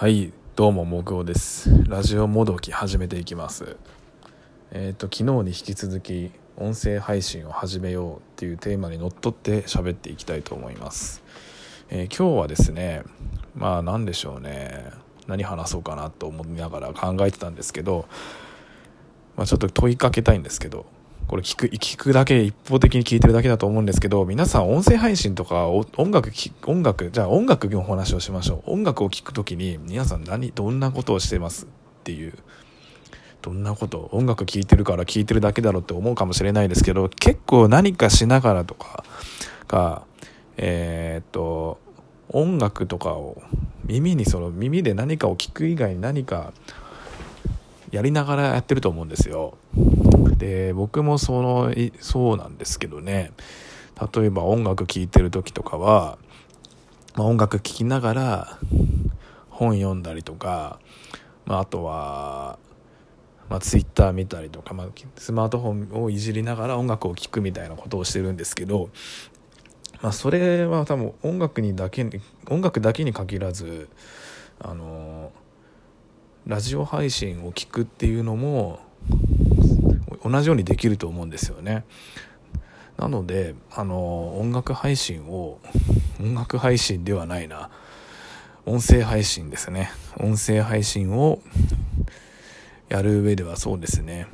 はいどうも木魚です。ラジオもどき始めていきます。えっ、と昨日に引き続き音声配信を始めようっていうテーマにのっとって喋っていきたいと思います、えー今日はですねまあ何でしょうね。何話そうかなと思いながら考えてたんですけど、まあ、ちょっと問いかけたいんですけどこれ聞く聞くだけ一方的に聞いてるだけだと思うんですけど皆さん音声配信とか音楽き音楽じゃあ音楽のお話をしましょう音楽を聴くときに皆さん何どんなことをしてますっていうどんなこと音楽聴いてるから聴いてるだけだろうって思うかもしれないですけど結構何かしながらとかがえーっと音楽とかを耳にその耳で何かを聞く以外に何かやりながらやってると思うんですよ。で僕もそのそうなんですけどね。例えば音楽聴いてる時とかは、まあ、音楽聴きながら本読んだりとか、まあ、あとは、まあ、ツイッター見たりとか、まあ、スマートフォンをいじりながら音楽を聴くみたいなことをしてるんですけど、まあ、それは多分音楽にだけ音楽だけに限らずあのラジオ配信を聞くっていうのも同じようにできると思うんですよね。なのであの音楽配信を音楽配信ではないな。音声配信ですね。音声配信をやる上ではそうですね。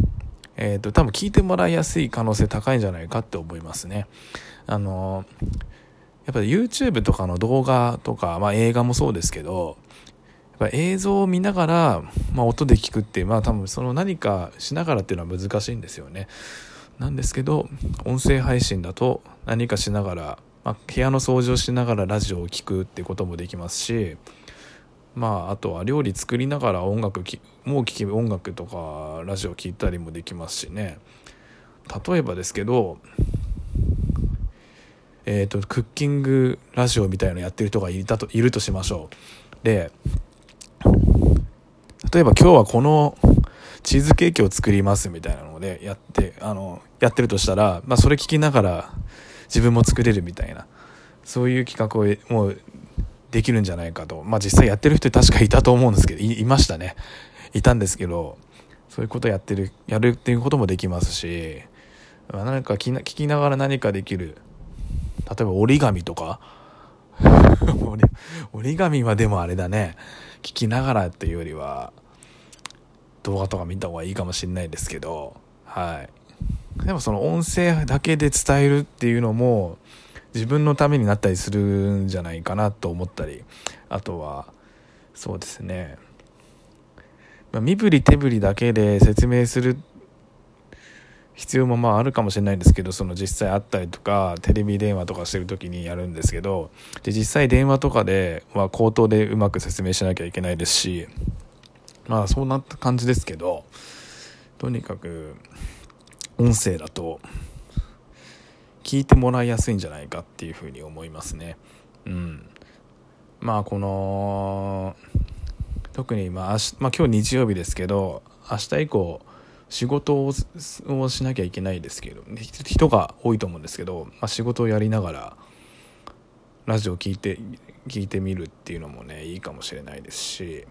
えっ、と多分聞いてもらいやすい可能性高いんじゃないかって思いますね。あのやっぱり YouTube とかの動画とか、まあ、映画もそうですけどぱ映像を見ながら、まあ、音で聞くってまあ多分その何かしながらっていうのは難しいんですよね。なんですけど音声配信だと何かしながら、まあ、部屋の掃除をしながらラジオを聴くってこともできますしまああとは料理作りながら音楽もう聴き音楽とかラジオ聴いたりもできますしね。例えばですけどえー、とクッキングラジオみたいなのやってる人がいたといるとしましょう。で例えば今日はこのチーズケーキを作りますみたいなのでやってあのやってるとしたら、まあ、それ聞きながら自分も作れるみたいなそういう企画をもうできるんじゃないかと。まあ実際やってる人確かいたと思うんですけどいましたね。いたんですけどそういうことやってるやるっていうこともできますし、ま、何か聞きながら何かできる例えば折り紙とか 折り紙はでもあれだね。聞きながらっていうよりは動画とか見た方がいいかもしれないですけど。はい。でもその音声だけで伝えるっていうのも自分のためになったりするんじゃないかなと思ったり。あとはそうですね、身振り手振りだけで説明するって必要もまああるかもしれないんですけどその実際会ったりとかテレビ電話とかしてる時にやるんですけどで実際電話とかでは口頭でうまく説明しなきゃいけないですしまあそうなった感じですけどとにかく音声だと聞いてもらいやすいんじゃないかっていうふうに思いますね。うん、まあこの特にまあ明日、まあ、今日日曜日ですけど明日以降仕事をしなきゃいけないですけど人が多いと思うんですけど、まあ、仕事をやりながらラジオを聞いて聞いてみるっていうのもねいいかもしれないですし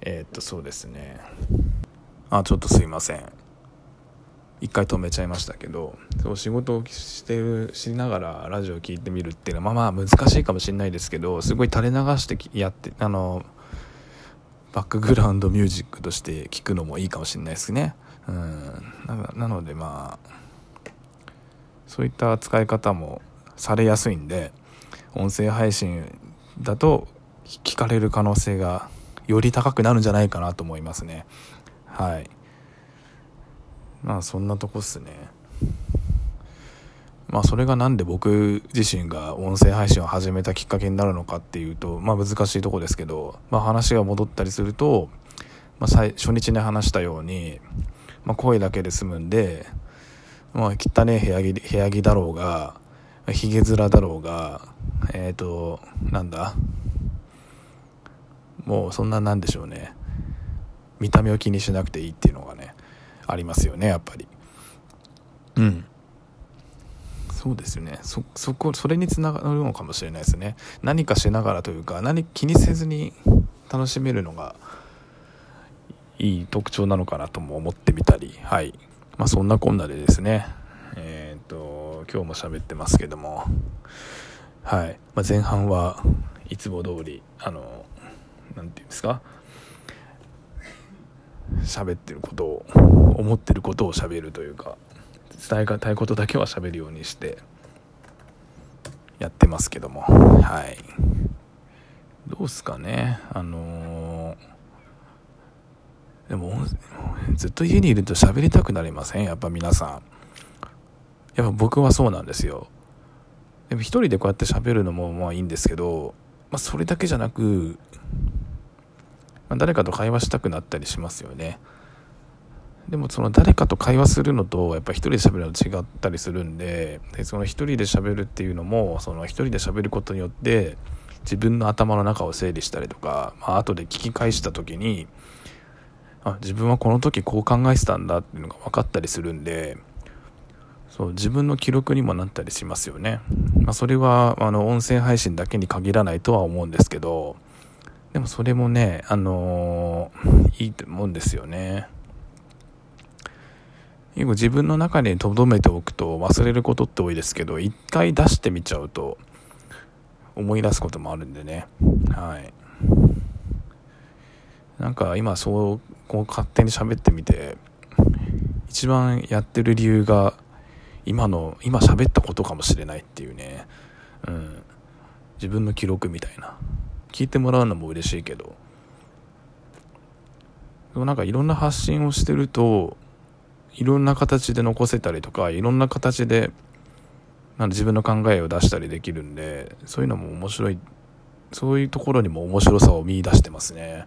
えーっとそうですね。あちょっとすいません。一回止めちゃいましたけどそう仕事をしてるしながらラジオを聞いてみるっていうのはまあまあ難しいかもしれないですけどすごい垂れ流してやってあのバックグラウンドミュージックとして聞くのもいいかもしれないですね。うん、ななのでまあそういった使い方もされやすいんで音声配信だと聞かれる可能性がより高くなるんじゃないかなと思いますね。はい。まあそんなとこっすね。まあそれがなんで僕自身が音声配信を始めたきっかけになるのかっていうとまあ難しいとこですけど、まあ、話が戻ったりすると、まあ、最初日に話したように、まあ、声だけで済むんで、まあ、汚ね部屋着部屋着だろうがひげ面だろうがえっ、ー、となんだもうそんななんでしょうね。見た目を気にしなくていいっていうのがねありますよねやっぱり。うん。そうですよね。そそこそれにつながるのかもしれないですね。何かしながらというか何気にせずに楽しめるのがいい特徴なのかなとも思ってみたりはい。まあそんなこんなでですね。えっ、と今日も喋ってますけども。はい、まあ、前半はいつも通りあの何て言うんですか？喋ってることを思ってることを喋るというか。伝えたいことだけは喋るようにしてやってますけども。はい。どうすかね。あのー、でもずっと家にいると喋りたくなりません？やっぱ皆さん。やっぱ僕はそうなんですよ。でも一人でこうやって喋るのもまあいいんですけど、まあ、それだけじゃなく、まあ、誰かと会話したくなったりしますよね。でもその誰かと会話するのとやっぱ一人で喋るの違ったりするんででその一人で喋るっていうのもその一人で喋ることによって自分の頭の中を整理したりとか、まあ後で聞き返した時にあ自分はこの時こう考えてたんだっていうのが分かったりするんでそう自分の記録にもなったりしますよね、まあ、それはあの音声配信だけに限らないとは思うんですけどでもそれもねあのー、いいと思うんですよね。結構自分の中に留めておくと忘れることって多いですけど一回出してみちゃうと思い出すこともあるんでね。はい。なんか今そうこう勝手に喋ってみて一番やってる理由が今の今喋ったことかもしれないっていうね、うん、自分の記録みたいな。聞いてもらうのも嬉しいけど。でもなんかいろんな発信をしてるといろんな形で残せたりとかいろんな形でなん自分の考えを出したりできるんでそういうのも面白いそういうところにも面白さを見いだしてますね。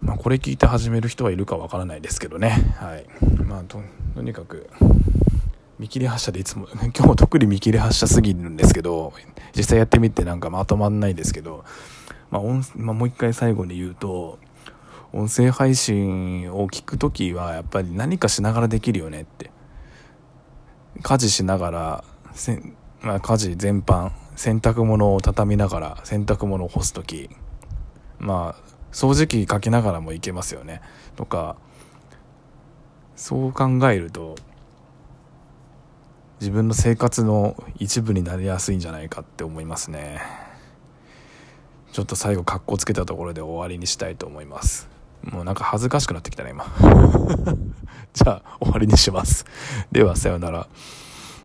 まあこれ聞いて始める人はいるかわからないですけどね。はい。まあととにかく見切り発車でいつも 今日も特に見切り発車すぎるんですけど実際やってみてなんかまとまんないですけどまあ、まあ、もう一回最後に言うと音声配信を聞く時はやっぱり何かしながらできるよねって。家事しながらせ、まあ、家事全般洗濯物を畳みながら洗濯物を干す時まあ掃除機かけながらもいけますよね。とかそう考えると自分の生活の一部になりやすいんじゃないかって思いますね。ちょっと最後かっこつけたところで終わりにしたいと思います。もうなんか恥ずかしくなってきたね、今。じゃあ、終わりにします。では、さようなら。